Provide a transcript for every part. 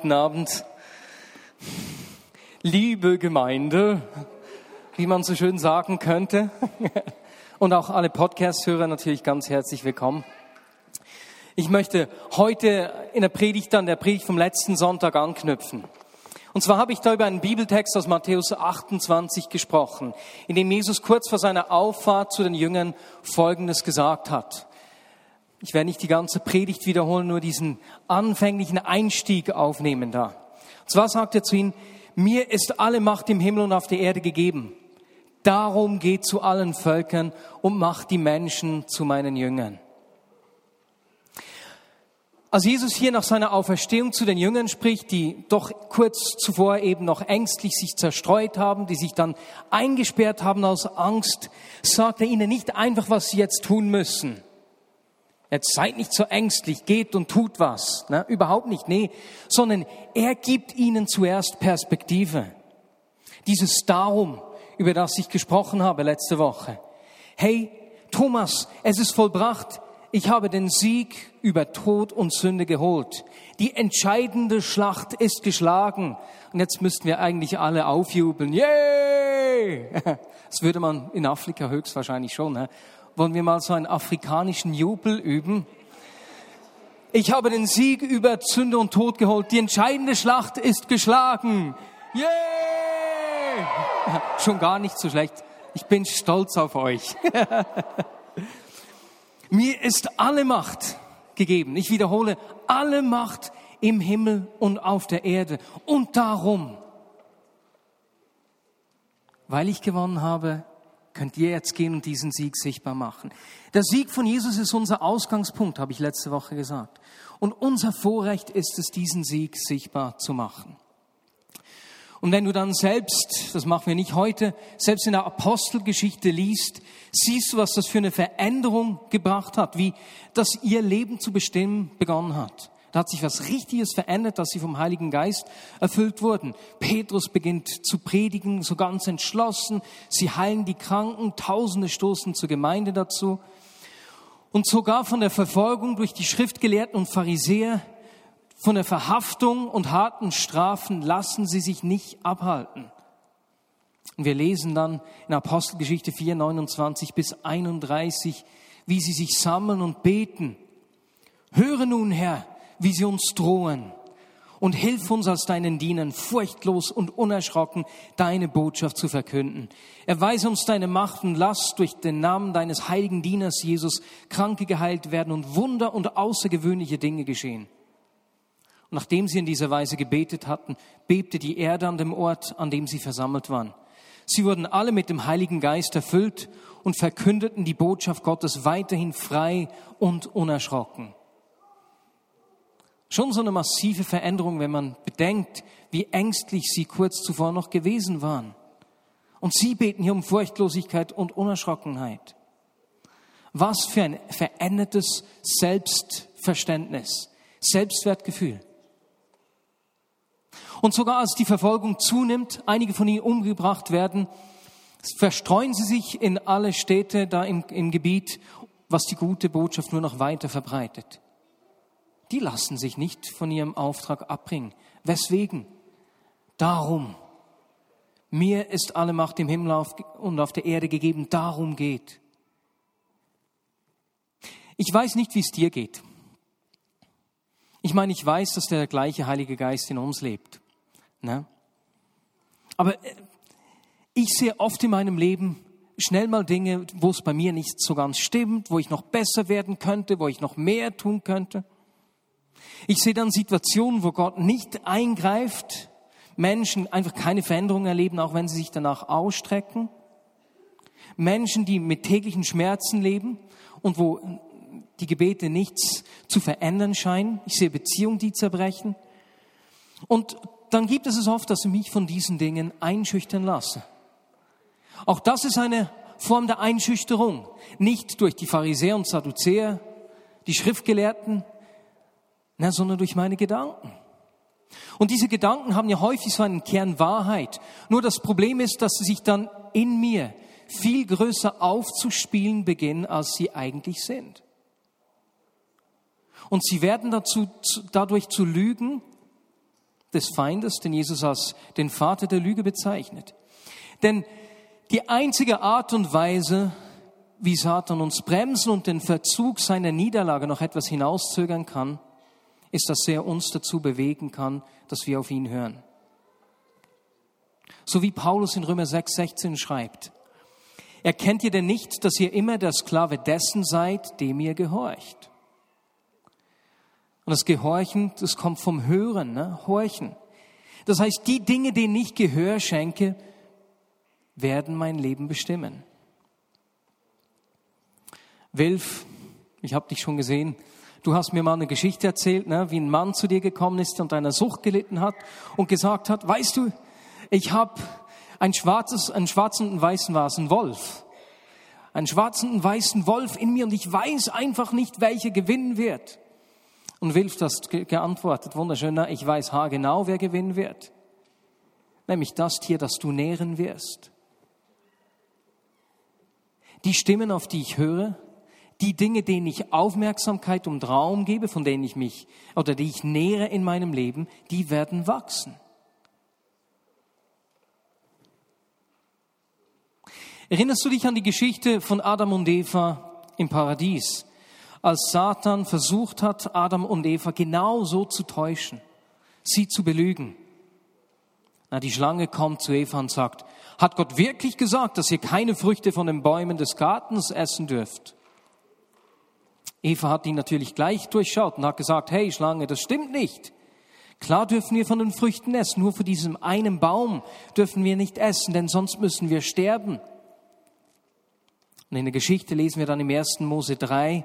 guten Abend. Liebe Gemeinde, wie man so schön sagen könnte. Und auch alle Podcast-Hörer natürlich ganz herzlich willkommen. Ich möchte heute in der Predigt an der Predigt vom letzten Sonntag anknüpfen. Und zwar habe ich da über einen Bibeltext aus Matthäus 28 gesprochen, in dem Jesus kurz vor seiner Auffahrt zu den Jüngern Folgendes gesagt hat. Ich werde nicht die ganze Predigt wiederholen, nur diesen anfänglichen Einstieg aufnehmen da. Und zwar sagt er zu ihnen, mir ist alle Macht im Himmel und auf der Erde gegeben. Darum geht zu allen Völkern und macht die Menschen zu meinen Jüngern. Als Jesus hier nach seiner Auferstehung zu den Jüngern spricht, die doch kurz zuvor eben noch ängstlich sich zerstreut haben, die sich dann eingesperrt haben aus Angst, sagt er ihnen nicht einfach, was sie jetzt tun müssen, Jetzt seid nicht so ängstlich, geht und tut was. Ne? Überhaupt nicht, nee. Sondern er gibt ihnen zuerst Perspektive. Dieses Darum, über das ich gesprochen habe letzte Woche. Hey, Thomas, es ist vollbracht. Ich habe den Sieg über Tod und Sünde geholt. Die entscheidende Schlacht ist geschlagen. Und jetzt müssten wir eigentlich alle aufjubeln. Yay! Das würde man in Afrika höchstwahrscheinlich schon. Ne? Wollen wir mal so einen afrikanischen Jubel üben? Ich habe den Sieg über Sünde und Tod geholt. Die entscheidende Schlacht ist geschlagen. Yeah! Schon gar nicht so schlecht. Ich bin stolz auf euch. Mir ist alle Macht gegeben. Ich wiederhole, alle Macht im Himmel und auf der Erde. Und darum, weil ich gewonnen habe, könnt ihr jetzt gehen und diesen Sieg sichtbar machen. Der Sieg von Jesus ist unser Ausgangspunkt, habe ich letzte Woche gesagt. Und unser Vorrecht ist es, diesen Sieg sichtbar zu machen. Und wenn du dann selbst, das machen wir nicht heute, selbst in der Apostelgeschichte liest, siehst du, was das für eine Veränderung gebracht hat, wie das ihr Leben zu bestimmen begonnen hat. Da hat sich was Richtiges verändert, dass sie vom Heiligen Geist erfüllt wurden. Petrus beginnt zu predigen, so ganz entschlossen. Sie heilen die Kranken, Tausende stoßen zur Gemeinde dazu. Und sogar von der Verfolgung durch die Schriftgelehrten und Pharisäer, von der Verhaftung und harten Strafen lassen sie sich nicht abhalten. Und wir lesen dann in Apostelgeschichte 4, 29 bis 31, wie sie sich sammeln und beten. Höre nun, Herr, wie sie uns drohen. Und hilf uns als deinen Dienern, furchtlos und unerschrocken deine Botschaft zu verkünden. Erweise uns deine Macht und lass durch den Namen deines heiligen Dieners Jesus Kranke geheilt werden und Wunder und außergewöhnliche Dinge geschehen. Und nachdem sie in dieser Weise gebetet hatten, bebte die Erde an dem Ort, an dem sie versammelt waren. Sie wurden alle mit dem Heiligen Geist erfüllt und verkündeten die Botschaft Gottes weiterhin frei und unerschrocken. Schon so eine massive Veränderung, wenn man bedenkt, wie ängstlich sie kurz zuvor noch gewesen waren. Und sie beten hier um Furchtlosigkeit und Unerschrockenheit. Was für ein verändertes Selbstverständnis, Selbstwertgefühl. Und sogar als die Verfolgung zunimmt, einige von ihnen umgebracht werden, verstreuen sie sich in alle Städte da im, im Gebiet, was die gute Botschaft nur noch weiter verbreitet die lassen sich nicht von ihrem Auftrag abbringen. Weswegen? Darum. Mir ist alle Macht im Himmel und auf der Erde gegeben. Darum geht. Ich weiß nicht, wie es dir geht. Ich meine, ich weiß, dass der gleiche Heilige Geist in uns lebt. Ne? Aber äh, ich sehe oft in meinem Leben schnell mal Dinge, wo es bei mir nicht so ganz stimmt, wo ich noch besser werden könnte, wo ich noch mehr tun könnte. Ich sehe dann Situationen, wo Gott nicht eingreift, Menschen einfach keine Veränderung erleben, auch wenn sie sich danach ausstrecken. Menschen, die mit täglichen Schmerzen leben und wo die Gebete nichts zu verändern scheinen. Ich sehe Beziehungen, die zerbrechen. Und dann gibt es es oft, dass ich mich von diesen Dingen einschüchtern lasse. Auch das ist eine Form der Einschüchterung. Nicht durch die Pharisäer und Sadduzäer, die Schriftgelehrten, na, sondern durch meine Gedanken. Und diese Gedanken haben ja häufig so einen Kern Wahrheit. Nur das Problem ist, dass sie sich dann in mir viel größer aufzuspielen beginnen, als sie eigentlich sind. Und sie werden dazu, dadurch zu lügen, des Feindes, den Jesus als den Vater der Lüge bezeichnet. Denn die einzige Art und Weise, wie Satan uns bremsen und den Verzug seiner Niederlage noch etwas hinauszögern kann, ist, dass er uns dazu bewegen kann, dass wir auf ihn hören. So wie Paulus in Römer 6, 16 schreibt. Erkennt ihr denn nicht, dass ihr immer der Sklave dessen seid, dem ihr gehorcht? Und das Gehorchen, das kommt vom Hören, ne? Horchen. Das heißt, die Dinge, denen ich Gehör schenke, werden mein Leben bestimmen. Wilf, ich habe dich schon gesehen. Du hast mir mal eine Geschichte erzählt, ne, wie ein Mann zu dir gekommen ist und einer Sucht gelitten hat und gesagt hat, weißt du, ich habe ein schwarzes, einen schwarzen und einen weißen was, ein Wolf. Einen schwarzen und weißen Wolf in mir und ich weiß einfach nicht, welcher gewinnen wird. Und Wilf hat geantwortet, wunderschön, na, ich weiß haargenau, wer gewinnen wird. Nämlich das Tier, das du nähren wirst. Die Stimmen, auf die ich höre, die Dinge, denen ich Aufmerksamkeit und Raum gebe, von denen ich mich oder die ich nähere in meinem Leben, die werden wachsen. Erinnerst du dich an die Geschichte von Adam und Eva im Paradies, als Satan versucht hat, Adam und Eva genau so zu täuschen, sie zu belügen? Na, die Schlange kommt zu Eva und sagt, hat Gott wirklich gesagt, dass ihr keine Früchte von den Bäumen des Gartens essen dürft? Eva hat ihn natürlich gleich durchschaut und hat gesagt, hey Schlange, das stimmt nicht. Klar dürfen wir von den Früchten essen, nur für diesen einen Baum dürfen wir nicht essen, denn sonst müssen wir sterben. Und in der Geschichte lesen wir dann im 1. Mose 3,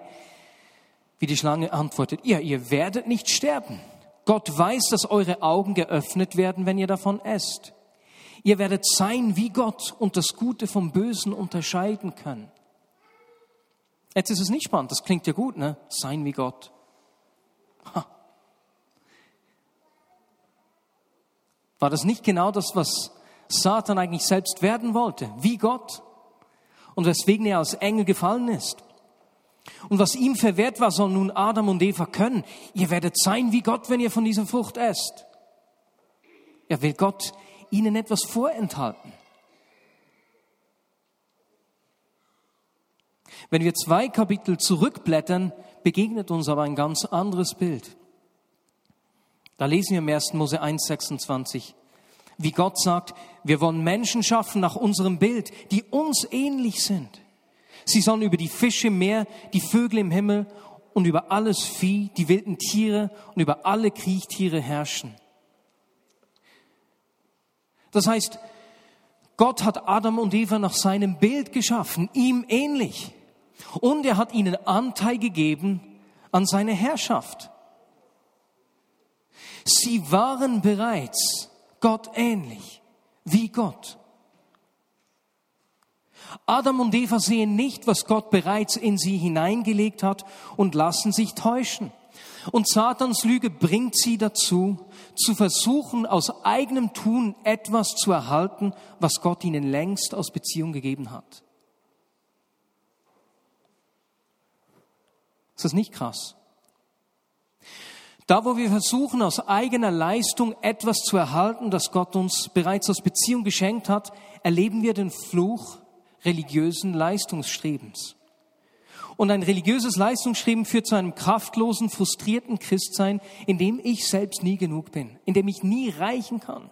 wie die Schlange antwortet, ihr, ihr werdet nicht sterben. Gott weiß, dass eure Augen geöffnet werden, wenn ihr davon esst. Ihr werdet sein wie Gott und das Gute vom Bösen unterscheiden können. Jetzt ist es nicht spannend, das klingt ja gut, ne? Sein wie Gott. Ha. War das nicht genau das, was Satan eigentlich selbst werden wollte? Wie Gott? Und weswegen er als Engel gefallen ist? Und was ihm verwehrt war, soll nun Adam und Eva können. Ihr werdet sein wie Gott, wenn ihr von dieser Frucht esst. Er will Gott ihnen etwas vorenthalten. Wenn wir zwei Kapitel zurückblättern, begegnet uns aber ein ganz anderes Bild. Da lesen wir im 1. Mose 1, 26, wie Gott sagt, wir wollen Menschen schaffen nach unserem Bild, die uns ähnlich sind. Sie sollen über die Fische im Meer, die Vögel im Himmel und über alles Vieh, die wilden Tiere und über alle Kriechtiere herrschen. Das heißt, Gott hat Adam und Eva nach seinem Bild geschaffen, ihm ähnlich. Und er hat ihnen Anteil gegeben an seiner Herrschaft. Sie waren bereits Gott ähnlich, wie Gott. Adam und Eva sehen nicht, was Gott bereits in sie hineingelegt hat und lassen sich täuschen. Und Satans Lüge bringt sie dazu, zu versuchen, aus eigenem Tun etwas zu erhalten, was Gott ihnen längst aus Beziehung gegeben hat. Ist das nicht krass? Da, wo wir versuchen, aus eigener Leistung etwas zu erhalten, das Gott uns bereits aus Beziehung geschenkt hat, erleben wir den Fluch religiösen Leistungsstrebens. Und ein religiöses Leistungsstreben führt zu einem kraftlosen, frustrierten Christsein, in dem ich selbst nie genug bin, in dem ich nie reichen kann.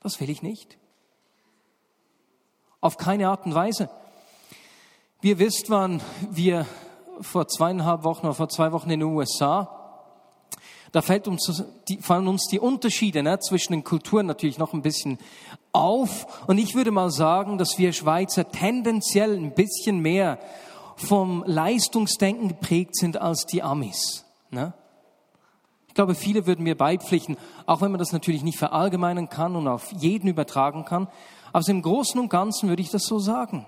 Das will ich nicht. Auf keine Art und Weise. Wir wisst, wann wir vor zweieinhalb Wochen oder vor zwei Wochen in den USA. Da fällt uns, die, fallen uns die Unterschiede ne, zwischen den Kulturen natürlich noch ein bisschen auf. Und ich würde mal sagen, dass wir Schweizer tendenziell ein bisschen mehr vom Leistungsdenken geprägt sind als die Amis. Ne? Ich glaube, viele würden mir beipflichten, auch wenn man das natürlich nicht verallgemeinern kann und auf jeden übertragen kann. Aber im Großen und Ganzen würde ich das so sagen.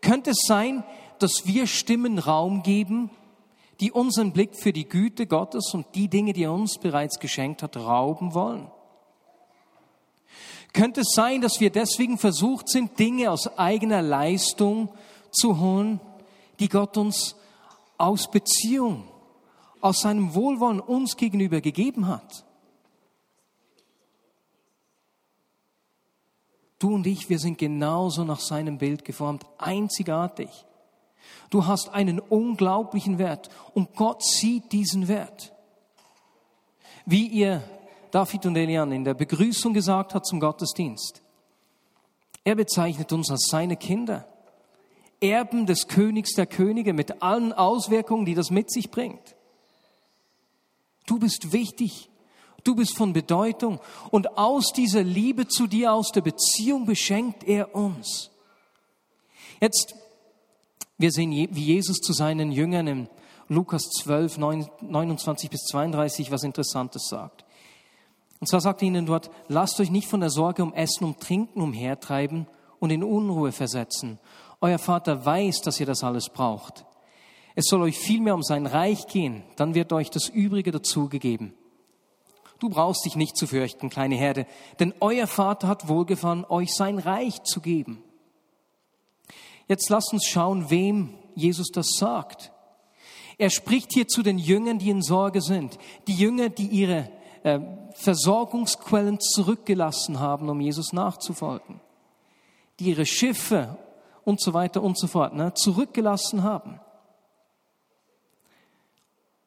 Könnte es sein, dass wir Stimmen Raum geben, die unseren Blick für die Güte Gottes und die Dinge, die er uns bereits geschenkt hat, rauben wollen? Könnte es sein, dass wir deswegen versucht sind, Dinge aus eigener Leistung zu holen, die Gott uns aus Beziehung, aus seinem Wohlwollen uns gegenüber gegeben hat? Du und ich, wir sind genauso nach seinem Bild geformt, einzigartig. Du hast einen unglaublichen Wert und Gott sieht diesen Wert. Wie ihr David und Elian in der Begrüßung gesagt hat zum Gottesdienst. Er bezeichnet uns als seine Kinder, Erben des Königs der Könige mit allen Auswirkungen, die das mit sich bringt. Du bist wichtig, du bist von Bedeutung und aus dieser Liebe zu dir, aus der Beziehung beschenkt er uns. Jetzt, wir sehen, wie Jesus zu seinen Jüngern in Lukas 12, 29 bis 32 was Interessantes sagt. Und zwar sagt er ihnen dort, lasst euch nicht von der Sorge um Essen, um Trinken umhertreiben und in Unruhe versetzen. Euer Vater weiß, dass ihr das alles braucht. Es soll euch vielmehr um sein Reich gehen, dann wird euch das Übrige dazugegeben. Du brauchst dich nicht zu fürchten, kleine Herde, denn euer Vater hat wohlgefallen, euch sein Reich zu geben. Jetzt lasst uns schauen, wem Jesus das sagt. Er spricht hier zu den Jüngern, die in Sorge sind. Die Jünger, die ihre äh, Versorgungsquellen zurückgelassen haben, um Jesus nachzufolgen. Die ihre Schiffe und so weiter und so fort ne, zurückgelassen haben.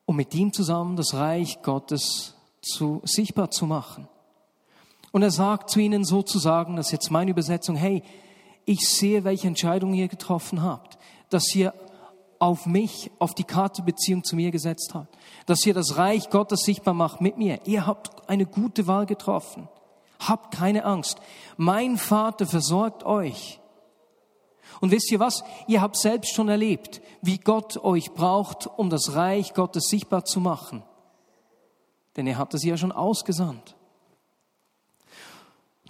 Um mit ihm zusammen das Reich Gottes zu, sichtbar zu machen. Und er sagt zu ihnen sozusagen, das ist jetzt meine Übersetzung, hey, ich sehe, welche Entscheidung ihr getroffen habt, dass ihr auf mich, auf die Karte Beziehung zu mir gesetzt habt, dass ihr das Reich Gottes sichtbar macht mit mir. Ihr habt eine gute Wahl getroffen. Habt keine Angst. Mein Vater versorgt euch. Und wisst ihr was? Ihr habt selbst schon erlebt, wie Gott euch braucht, um das Reich Gottes sichtbar zu machen. Denn er hat es ja schon ausgesandt.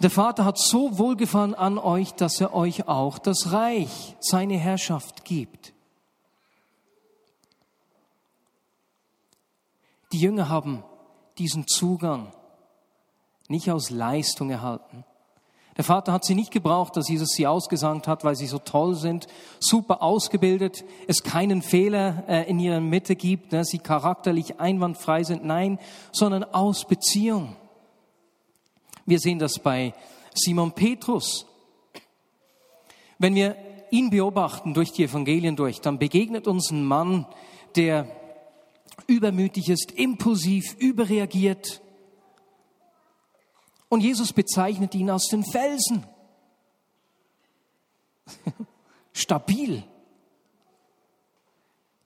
Der Vater hat so wohlgefallen an euch, dass er euch auch das Reich, seine Herrschaft gibt. Die Jünger haben diesen Zugang nicht aus Leistung erhalten. Der Vater hat sie nicht gebraucht, dass Jesus sie ausgesandt hat, weil sie so toll sind, super ausgebildet, es keinen Fehler äh, in ihrer Mitte gibt, ne, sie charakterlich einwandfrei sind. Nein, sondern aus Beziehung. Wir sehen das bei Simon Petrus. Wenn wir ihn beobachten durch die Evangelien durch, dann begegnet uns ein Mann, der übermütig ist, impulsiv, überreagiert. Und Jesus bezeichnet ihn als den Felsen. Stabil.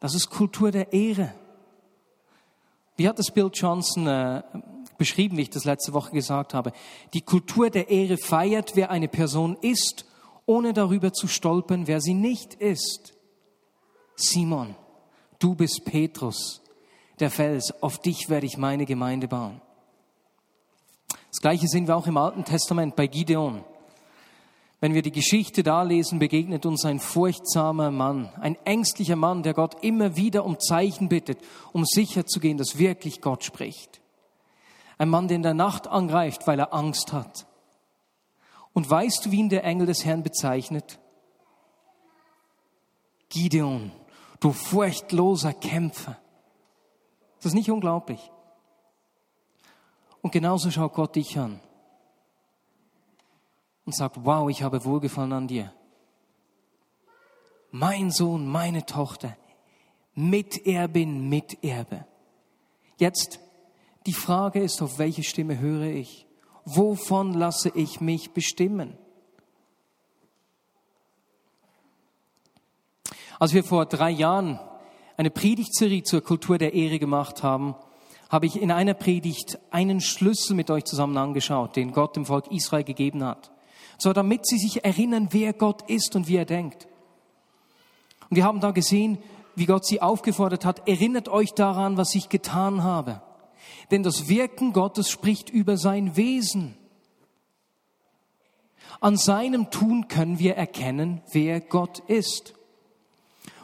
Das ist Kultur der Ehre. Wie hat es Bill Johnson äh, beschrieben, wie ich das letzte Woche gesagt habe? Die Kultur der Ehre feiert, wer eine Person ist, ohne darüber zu stolpern, wer sie nicht ist. Simon, du bist Petrus, der Fels, auf dich werde ich meine Gemeinde bauen. Das Gleiche sehen wir auch im Alten Testament bei Gideon. Wenn wir die Geschichte da lesen, begegnet uns ein furchtsamer Mann, ein ängstlicher Mann, der Gott immer wieder um Zeichen bittet, um sicherzugehen, dass wirklich Gott spricht. Ein Mann, der in der Nacht angreift, weil er Angst hat. Und weißt du, wie ihn der Engel des Herrn bezeichnet? Gideon, du furchtloser Kämpfer. Das ist nicht unglaublich. Und genauso schaut Gott dich an und sagt, wow, ich habe Wohlgefallen an dir. Mein Sohn, meine Tochter, Miterbin, Miterbe. Jetzt, die Frage ist, auf welche Stimme höre ich? Wovon lasse ich mich bestimmen? Als wir vor drei Jahren eine Predigtserie zur Kultur der Ehre gemacht haben, habe ich in einer Predigt einen Schlüssel mit euch zusammen angeschaut, den Gott dem Volk Israel gegeben hat. So damit sie sich erinnern, wer Gott ist und wie er denkt. Und wir haben da gesehen, wie Gott sie aufgefordert hat, erinnert euch daran, was ich getan habe. Denn das Wirken Gottes spricht über sein Wesen. An seinem Tun können wir erkennen, wer Gott ist.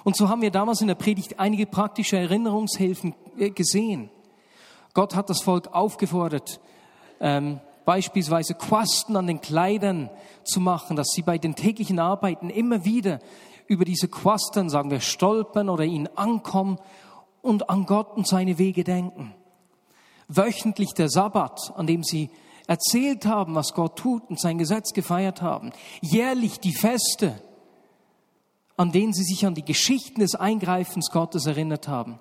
Und so haben wir damals in der Predigt einige praktische Erinnerungshilfen äh, gesehen. Gott hat das Volk aufgefordert, ähm, beispielsweise Quasten an den Kleidern zu machen, dass sie bei den täglichen Arbeiten immer wieder über diese Quasten, sagen wir, stolpern oder ihnen ankommen und an Gott und seine Wege denken. Wöchentlich der Sabbat, an dem sie erzählt haben, was Gott tut und sein Gesetz gefeiert haben. Jährlich die Feste, an denen sie sich an die Geschichten des Eingreifens Gottes erinnert haben.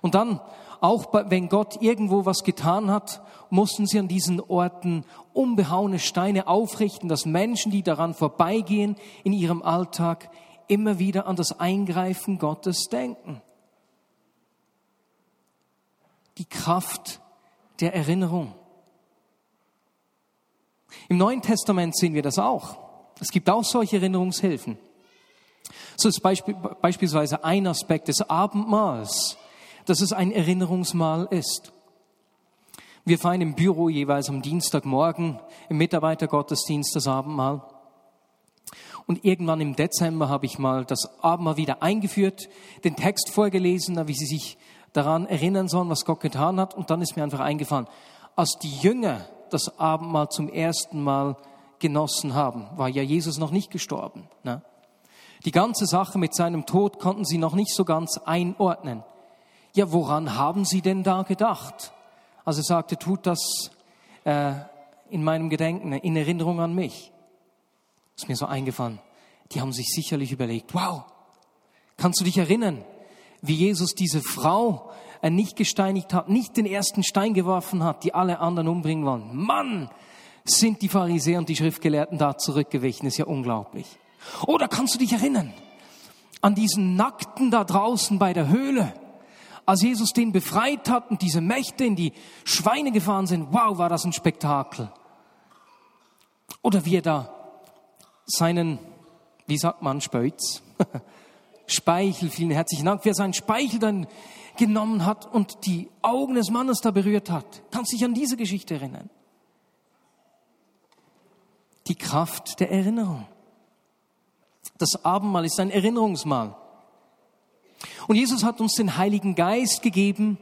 Und dann, auch wenn Gott irgendwo was getan hat, mussten sie an diesen Orten unbehauene Steine aufrichten, dass Menschen, die daran vorbeigehen in ihrem Alltag, immer wieder an das Eingreifen Gottes denken. Die Kraft der Erinnerung. Im Neuen Testament sehen wir das auch. Es gibt auch solche Erinnerungshilfen. So ist beispielsweise ein Aspekt des Abendmahls, dass es ein Erinnerungsmahl ist. Wir feiern im Büro jeweils am Dienstagmorgen im Mitarbeitergottesdienst das Abendmahl. Und irgendwann im Dezember habe ich mal das Abendmahl wieder eingeführt, den Text vorgelesen, wie sie sich daran erinnern sollen, was Gott getan hat. Und dann ist mir einfach eingefallen, als die Jünger das Abendmahl zum ersten Mal genossen haben, war ja Jesus noch nicht gestorben. Ne? Die ganze Sache mit seinem Tod konnten sie noch nicht so ganz einordnen. Ja, woran haben sie denn da gedacht? Also er sagte, tut das äh, in meinem Gedenken, in Erinnerung an mich. Ist mir so eingefallen. Die haben sich sicherlich überlegt, wow, kannst du dich erinnern, wie Jesus diese Frau äh, nicht gesteinigt hat, nicht den ersten Stein geworfen hat, die alle anderen umbringen wollen. Mann, sind die Pharisäer und die Schriftgelehrten da zurückgewichen, ist ja unglaublich. Oder kannst du dich erinnern an diesen Nackten da draußen bei der Höhle, als Jesus den befreit hat und diese Mächte in die Schweine gefahren sind? Wow, war das ein Spektakel. Oder wie er da seinen, wie sagt man, Spöitz, Speichel, vielen herzlichen Dank, wer seinen Speichel dann genommen hat und die Augen des Mannes da berührt hat. Kannst dich an diese Geschichte erinnern? Die Kraft der Erinnerung. Das Abendmahl ist ein Erinnerungsmahl. Und Jesus hat uns den Heiligen Geist gegeben.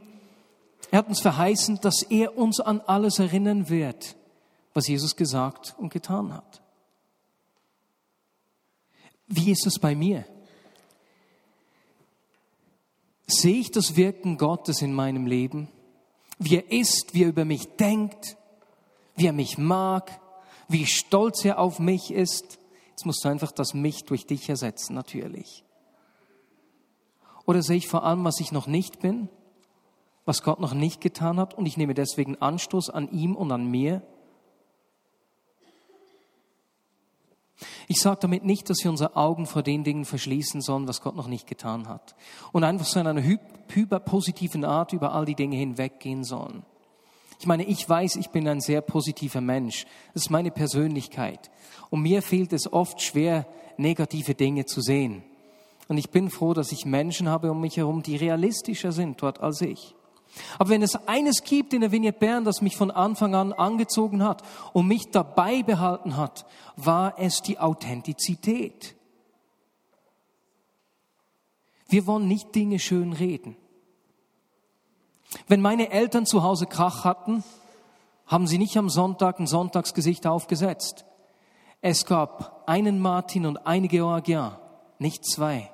Er hat uns verheißen, dass er uns an alles erinnern wird, was Jesus gesagt und getan hat. Wie ist es bei mir? Sehe ich das Wirken Gottes in meinem Leben? Wie er ist, wie er über mich denkt, wie er mich mag, wie stolz er auf mich ist. Jetzt musst du einfach das mich durch dich ersetzen, natürlich. Oder sehe ich vor allem, was ich noch nicht bin, was Gott noch nicht getan hat und ich nehme deswegen Anstoß an ihm und an mir? Ich sage damit nicht, dass wir unsere Augen vor den Dingen verschließen sollen, was Gott noch nicht getan hat. Und einfach so in einer hyperpositiven Art über all die Dinge hinweggehen sollen. Ich meine, ich weiß, ich bin ein sehr positiver Mensch. Das ist meine Persönlichkeit. Und mir fehlt es oft schwer, negative Dinge zu sehen. Und ich bin froh, dass ich Menschen habe um mich herum, die realistischer sind dort als ich. Aber wenn es eines gibt in der Vignette Bern, das mich von Anfang an angezogen hat und mich dabei behalten hat, war es die Authentizität. Wir wollen nicht Dinge schön reden. Wenn meine Eltern zu Hause Krach hatten, haben sie nicht am Sonntag ein Sonntagsgesicht aufgesetzt. Es gab einen Martin und eine Georgia, nicht zwei.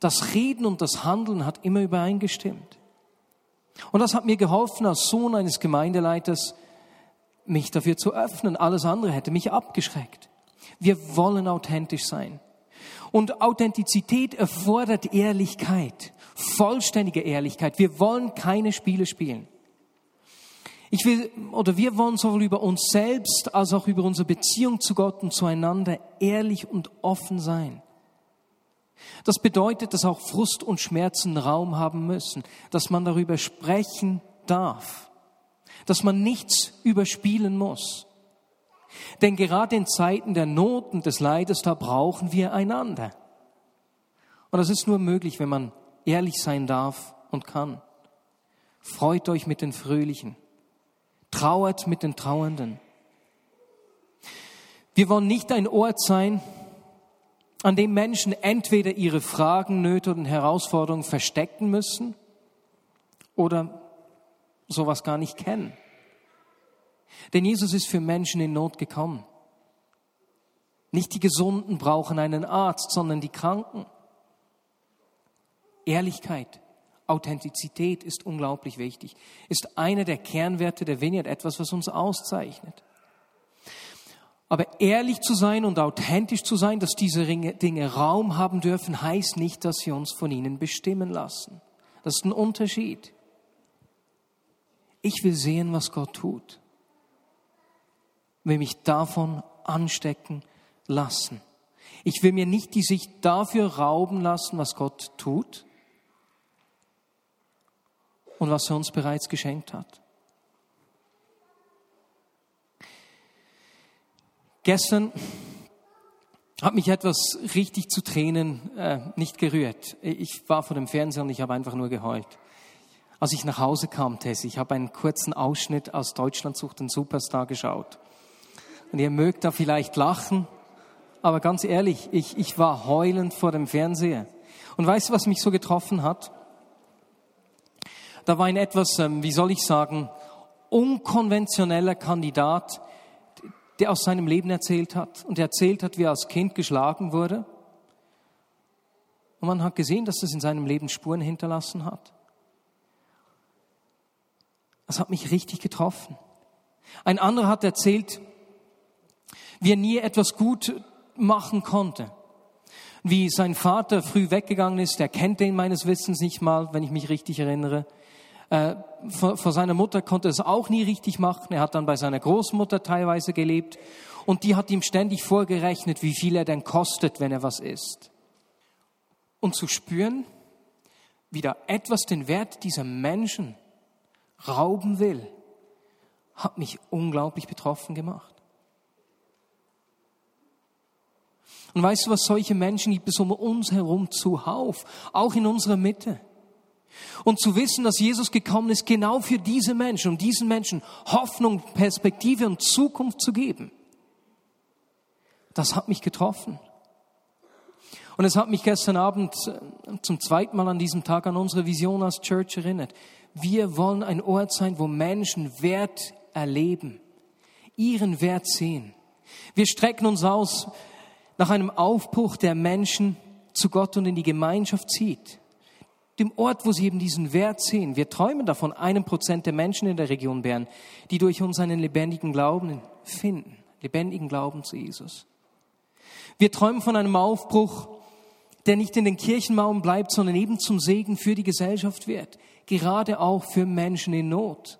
Das Reden und das Handeln hat immer übereingestimmt. Und das hat mir geholfen, als Sohn eines Gemeindeleiters, mich dafür zu öffnen. Alles andere hätte mich abgeschreckt. Wir wollen authentisch sein. Und Authentizität erfordert Ehrlichkeit, vollständige Ehrlichkeit. Wir wollen keine Spiele spielen. Ich will, oder wir wollen sowohl über uns selbst als auch über unsere Beziehung zu Gott und zueinander ehrlich und offen sein. Das bedeutet, dass auch Frust und Schmerzen Raum haben müssen, dass man darüber sprechen darf, dass man nichts überspielen muss. Denn gerade in Zeiten der Not und des Leides, da brauchen wir einander. Und das ist nur möglich, wenn man ehrlich sein darf und kann. Freut euch mit den Fröhlichen, trauert mit den Trauernden. Wir wollen nicht ein Ort sein, an dem Menschen entweder ihre Fragen, Nöte und Herausforderungen verstecken müssen oder sowas gar nicht kennen. Denn Jesus ist für Menschen in Not gekommen. Nicht die Gesunden brauchen einen Arzt, sondern die Kranken. Ehrlichkeit, Authentizität ist unglaublich wichtig, ist einer der Kernwerte der Vineyard, etwas, was uns auszeichnet. Aber ehrlich zu sein und authentisch zu sein, dass diese Dinge Raum haben dürfen, heißt nicht, dass wir uns von ihnen bestimmen lassen. Das ist ein Unterschied. Ich will sehen, was Gott tut. Will mich davon anstecken lassen. Ich will mir nicht die Sicht dafür rauben lassen, was Gott tut und was er uns bereits geschenkt hat. Gestern hat mich etwas richtig zu Tränen äh, nicht gerührt. Ich war vor dem Fernseher und ich habe einfach nur geheult. Als ich nach Hause kam, Tess, ich habe einen kurzen Ausschnitt aus Deutschland sucht den Superstar geschaut. Und ihr mögt da vielleicht lachen, aber ganz ehrlich, ich, ich war heulend vor dem Fernseher. Und weißt du, was mich so getroffen hat? Da war ein etwas, ähm, wie soll ich sagen, unkonventioneller Kandidat, der aus seinem Leben erzählt hat und erzählt hat, wie er als Kind geschlagen wurde. Und man hat gesehen, dass das in seinem Leben Spuren hinterlassen hat. Das hat mich richtig getroffen. Ein anderer hat erzählt, wie er nie etwas gut machen konnte. Wie sein Vater früh weggegangen ist, er kennt den meines Wissens nicht mal, wenn ich mich richtig erinnere. Äh, vor, vor seiner Mutter konnte er es auch nie richtig machen. Er hat dann bei seiner Großmutter teilweise gelebt und die hat ihm ständig vorgerechnet, wie viel er denn kostet, wenn er was isst. Und zu spüren, wie da etwas den Wert dieser Menschen rauben will, hat mich unglaublich betroffen gemacht. Und weißt du was, solche Menschen gibt es um uns herum zuhauf, auch in unserer Mitte. Und zu wissen, dass Jesus gekommen ist, genau für diese Menschen, um diesen Menschen Hoffnung, Perspektive und Zukunft zu geben, das hat mich getroffen. Und es hat mich gestern Abend äh, zum zweiten Mal an diesem Tag an unsere Vision als Church erinnert. Wir wollen ein Ort sein, wo Menschen Wert erleben, ihren Wert sehen. Wir strecken uns aus nach einem Aufbruch der Menschen zu Gott und in die Gemeinschaft zieht. Dem Ort, wo sie eben diesen Wert sehen. Wir träumen davon, einem Prozent der Menschen in der Region Bern, die durch uns einen lebendigen Glauben finden. Lebendigen Glauben zu Jesus. Wir träumen von einem Aufbruch, der nicht in den Kirchenmauern bleibt, sondern eben zum Segen für die Gesellschaft wird. Gerade auch für Menschen in Not.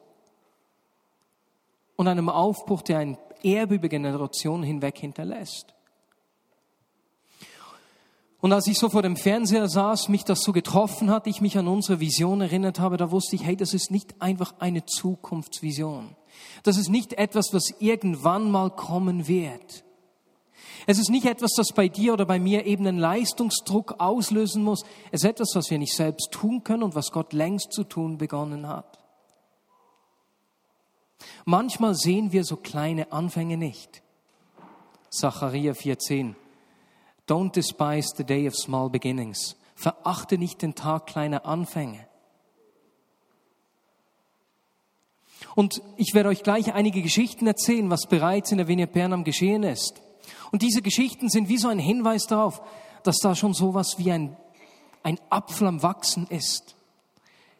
Und einem Aufbruch, der ein Erbe über Generationen hinweg hinterlässt. Und als ich so vor dem Fernseher saß, mich das so getroffen hat, ich mich an unsere Vision erinnert habe, da wusste ich, hey, das ist nicht einfach eine Zukunftsvision. Das ist nicht etwas, was irgendwann mal kommen wird. Es ist nicht etwas, das bei dir oder bei mir eben einen Leistungsdruck auslösen muss. Es ist etwas, was wir nicht selbst tun können und was Gott längst zu tun begonnen hat. Manchmal sehen wir so kleine Anfänge nicht. Zachariah 4,10. Don't despise the day of small beginnings. Verachte nicht den Tag kleiner Anfänge. Und ich werde euch gleich einige Geschichten erzählen, was bereits in der Vinie Bernam geschehen ist. Und diese Geschichten sind wie so ein Hinweis darauf, dass da schon sowas wie ein, ein Apfel am Wachsen ist.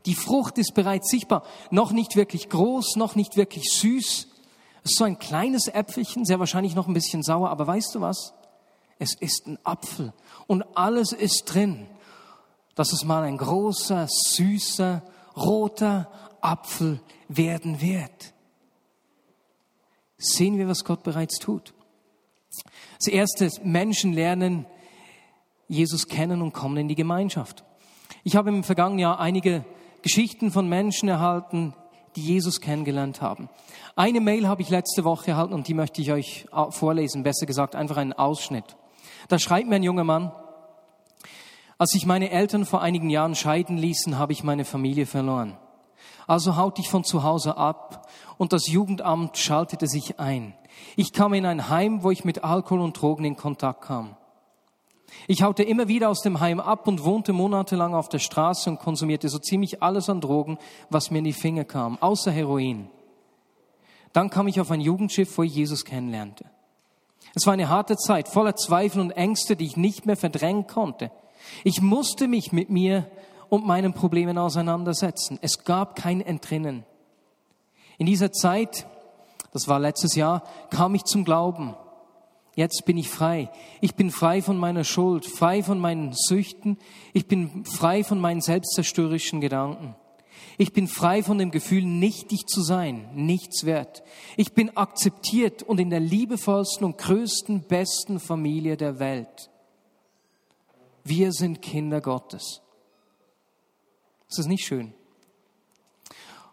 Die Frucht ist bereits sichtbar, noch nicht wirklich groß, noch nicht wirklich süß. Es ist so ein kleines Äpfelchen, sehr wahrscheinlich noch ein bisschen sauer, aber weißt du was? Es ist ein Apfel und alles ist drin, dass es mal ein großer, süßer, roter Apfel werden wird. Sehen wir, was Gott bereits tut. Als erstes Menschen lernen, Jesus kennen und kommen in die Gemeinschaft. Ich habe im vergangenen Jahr einige Geschichten von Menschen erhalten, die Jesus kennengelernt haben. Eine Mail habe ich letzte Woche erhalten und die möchte ich euch vorlesen, besser gesagt einfach einen Ausschnitt. Da schreibt mir ein junger Mann, als sich meine Eltern vor einigen Jahren scheiden ließen, habe ich meine Familie verloren. Also haut ich von zu Hause ab und das Jugendamt schaltete sich ein. Ich kam in ein Heim, wo ich mit Alkohol und Drogen in Kontakt kam. Ich haute immer wieder aus dem Heim ab und wohnte monatelang auf der Straße und konsumierte so ziemlich alles an Drogen, was mir in die Finger kam, außer Heroin. Dann kam ich auf ein Jugendschiff, wo ich Jesus kennenlernte. Es war eine harte Zeit, voller Zweifel und Ängste, die ich nicht mehr verdrängen konnte. Ich musste mich mit mir und meinen Problemen auseinandersetzen. Es gab kein Entrinnen. In dieser Zeit, das war letztes Jahr, kam ich zum Glauben. Jetzt bin ich frei. Ich bin frei von meiner Schuld, frei von meinen Süchten. Ich bin frei von meinen selbstzerstörerischen Gedanken. Ich bin frei von dem Gefühl, nichtig zu sein, nichts wert. Ich bin akzeptiert und in der liebevollsten und größten, besten Familie der Welt. Wir sind Kinder Gottes. Ist das nicht schön?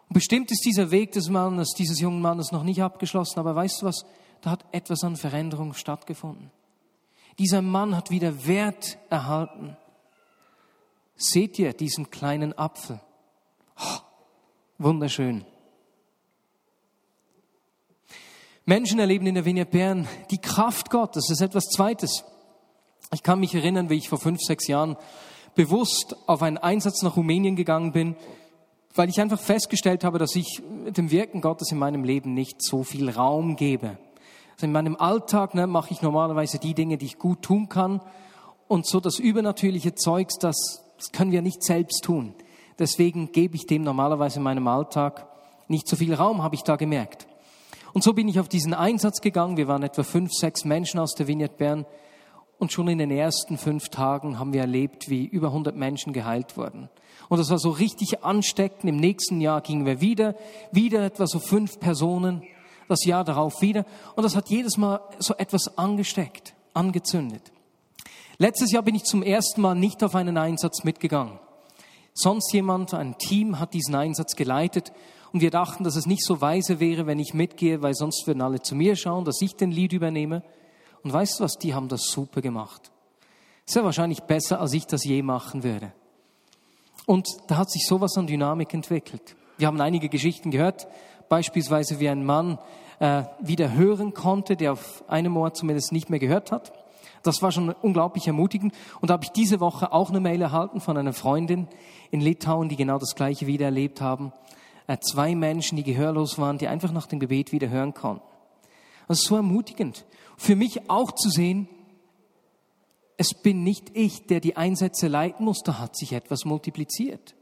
Und bestimmt ist dieser Weg des Mannes, dieses jungen Mannes noch nicht abgeschlossen, aber weißt du was? Da hat etwas an Veränderung stattgefunden. Dieser Mann hat wieder Wert erhalten. Seht ihr diesen kleinen Apfel? Wunderschön. Menschen erleben in der Vignette Bern die Kraft Gottes. Das ist etwas Zweites. Ich kann mich erinnern, wie ich vor fünf, sechs Jahren bewusst auf einen Einsatz nach Rumänien gegangen bin, weil ich einfach festgestellt habe, dass ich dem Wirken Gottes in meinem Leben nicht so viel Raum gebe. Also in meinem Alltag ne, mache ich normalerweise die Dinge, die ich gut tun kann. Und so das übernatürliche Zeugs, das, das können wir nicht selbst tun. Deswegen gebe ich dem normalerweise in meinem Alltag nicht so viel Raum, habe ich da gemerkt. Und so bin ich auf diesen Einsatz gegangen. Wir waren etwa fünf, sechs Menschen aus der Vignette Bern. Und schon in den ersten fünf Tagen haben wir erlebt, wie über 100 Menschen geheilt wurden. Und das war so richtig ansteckend. Im nächsten Jahr gingen wir wieder, wieder etwa so fünf Personen. Das Jahr darauf wieder. Und das hat jedes Mal so etwas angesteckt, angezündet. Letztes Jahr bin ich zum ersten Mal nicht auf einen Einsatz mitgegangen sonst jemand, ein Team hat diesen Einsatz geleitet und wir dachten, dass es nicht so weise wäre, wenn ich mitgehe, weil sonst würden alle zu mir schauen, dass ich den Lied übernehme. Und weißt du was, die haben das super gemacht. Sehr wahrscheinlich besser, als ich das je machen würde. Und da hat sich sowas an Dynamik entwickelt. Wir haben einige Geschichten gehört, beispielsweise wie ein Mann äh, wieder hören konnte, der auf einem Ohr zumindest nicht mehr gehört hat. Das war schon unglaublich ermutigend. Und da habe ich diese Woche auch eine Mail erhalten von einer Freundin in Litauen, die genau das Gleiche wieder erlebt haben. Äh, zwei Menschen, die gehörlos waren, die einfach nach dem Gebet wieder hören konnten. Das ist so ermutigend. Für mich auch zu sehen, es bin nicht ich, der die Einsätze leiten muss, da hat sich etwas multipliziert.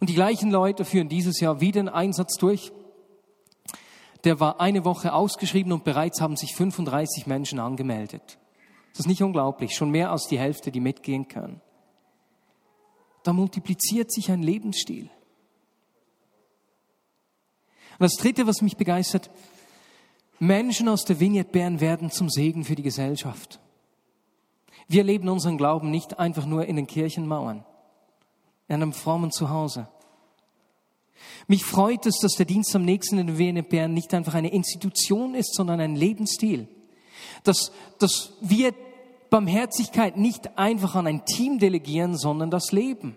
Und die gleichen Leute führen dieses Jahr wieder einen Einsatz durch. Der war eine Woche ausgeschrieben und bereits haben sich 35 Menschen angemeldet. Das ist nicht unglaublich, schon mehr als die Hälfte, die mitgehen können. Da multipliziert sich ein Lebensstil. Und das Dritte, was mich begeistert, Menschen aus der Vignette Bern werden zum Segen für die Gesellschaft. Wir leben unseren Glauben nicht einfach nur in den Kirchenmauern, in einem frommen Zuhause. Mich freut es, dass der Dienst am nächsten in der Vignette Bern nicht einfach eine Institution ist, sondern ein Lebensstil dass, dass wir Barmherzigkeit nicht einfach an ein Team delegieren, sondern das Leben.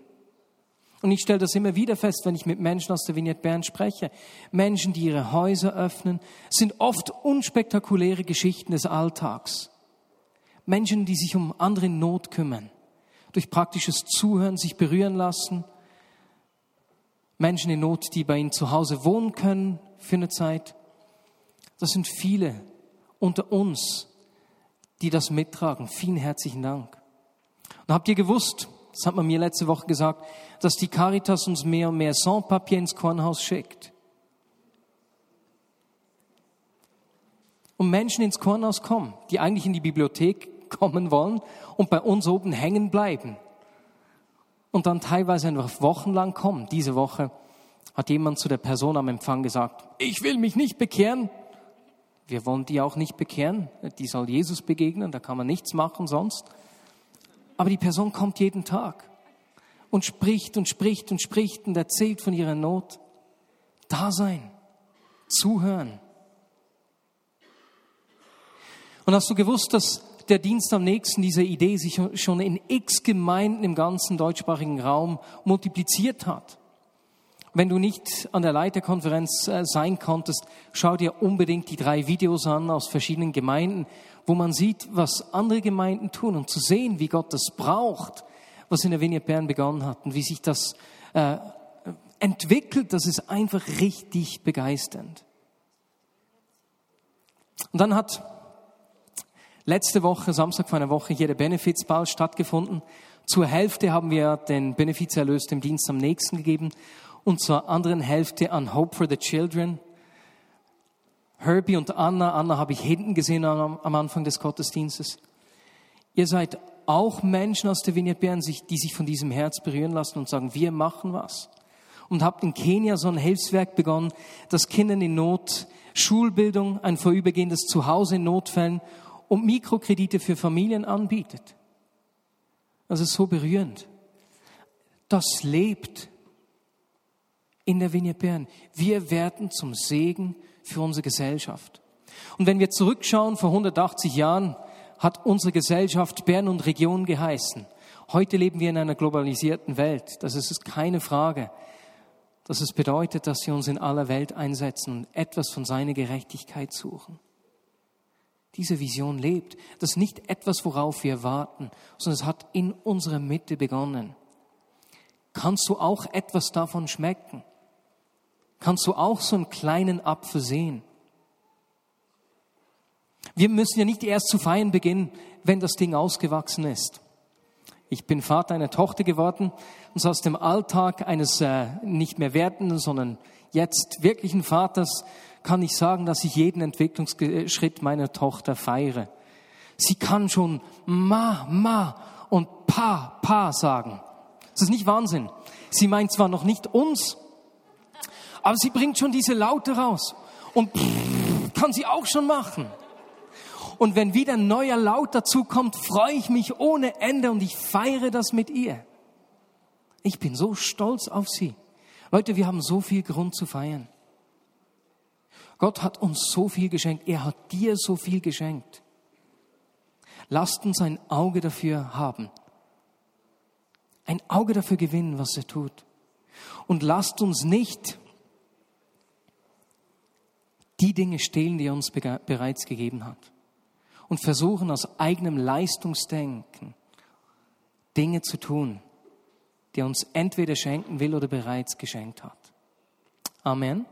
Und ich stelle das immer wieder fest, wenn ich mit Menschen aus der Vignette Bern spreche. Menschen, die ihre Häuser öffnen, sind oft unspektakuläre Geschichten des Alltags. Menschen, die sich um andere in Not kümmern, durch praktisches Zuhören sich berühren lassen. Menschen in Not, die bei ihnen zu Hause wohnen können für eine Zeit. Das sind viele unter uns, die das mittragen. Vielen herzlichen Dank. Und habt ihr gewusst, das hat man mir letzte Woche gesagt, dass die Caritas uns mehr und mehr Sans-Papier ins Kornhaus schickt. Und Menschen ins Kornhaus kommen, die eigentlich in die Bibliothek kommen wollen und bei uns oben hängen bleiben. Und dann teilweise einfach wochenlang kommen. Diese Woche hat jemand zu der Person am Empfang gesagt, ich will mich nicht bekehren, wir wollen die auch nicht bekehren. Die soll Jesus begegnen, da kann man nichts machen sonst. Aber die Person kommt jeden Tag und spricht und spricht und spricht und erzählt von ihrer Not. Da sein, zuhören. Und hast du gewusst, dass der Dienst am nächsten diese Idee sich schon in x Gemeinden im ganzen deutschsprachigen Raum multipliziert hat? Wenn du nicht an der Leiterkonferenz äh, sein konntest, schau dir unbedingt die drei Videos an aus verschiedenen Gemeinden, wo man sieht, was andere Gemeinden tun und zu sehen, wie Gott das braucht, was in der Vignette Bern begonnen hat und wie sich das äh, entwickelt, das ist einfach richtig begeisternd. Und dann hat letzte Woche, Samstag vor einer Woche, hier der Benefizball stattgefunden. Zur Hälfte haben wir den Benefizerlös dem Dienst am nächsten gegeben und zur anderen Hälfte an Hope for the Children. Herbie und Anna, Anna habe ich hinten gesehen am, Anfang des Gottesdienstes. Ihr seid auch Menschen aus der Vignette Bern, die sich von diesem Herz berühren lassen und sagen, wir machen was. Und habt in Kenia so ein Hilfswerk begonnen, das Kindern in Not Schulbildung, ein vorübergehendes Zuhause in Notfällen und Mikrokredite für Familien anbietet. Das ist so berührend. Das lebt in der Vignette Bern. Wir werden zum Segen für unsere Gesellschaft. Und wenn wir zurückschauen, vor 180 Jahren hat unsere Gesellschaft Bern und Region geheißen. Heute leben wir in einer globalisierten Welt. Das ist keine Frage. Dass es bedeutet, dass wir uns in aller Welt einsetzen und etwas von seiner Gerechtigkeit suchen. Diese Vision lebt. Das ist nicht etwas, worauf wir warten, sondern es hat in unserer Mitte begonnen. Kannst du auch etwas davon schmecken? Kannst du auch so einen kleinen Apfel sehen? Wir müssen ja nicht erst zu feiern beginnen, wenn das Ding ausgewachsen ist. Ich bin Vater einer Tochter geworden und so aus dem Alltag eines äh, nicht mehr werdenden, sondern jetzt wirklichen Vaters kann ich sagen, dass ich jeden Entwicklungsschritt meiner Tochter feiere. Sie kann schon Ma, Ma und Pa, Pa sagen. Das ist nicht Wahnsinn. Sie meint zwar noch nicht uns, aber sie bringt schon diese Laute raus. Und kann sie auch schon machen. Und wenn wieder ein neuer Laut dazu kommt, freue ich mich ohne Ende und ich feiere das mit ihr. Ich bin so stolz auf sie. Leute, wir haben so viel Grund zu feiern. Gott hat uns so viel geschenkt. Er hat dir so viel geschenkt. Lasst uns ein Auge dafür haben. Ein Auge dafür gewinnen, was er tut. Und lasst uns nicht die Dinge stehlen, die er uns bereits gegeben hat. Und versuchen aus eigenem Leistungsdenken Dinge zu tun, die er uns entweder schenken will oder bereits geschenkt hat. Amen.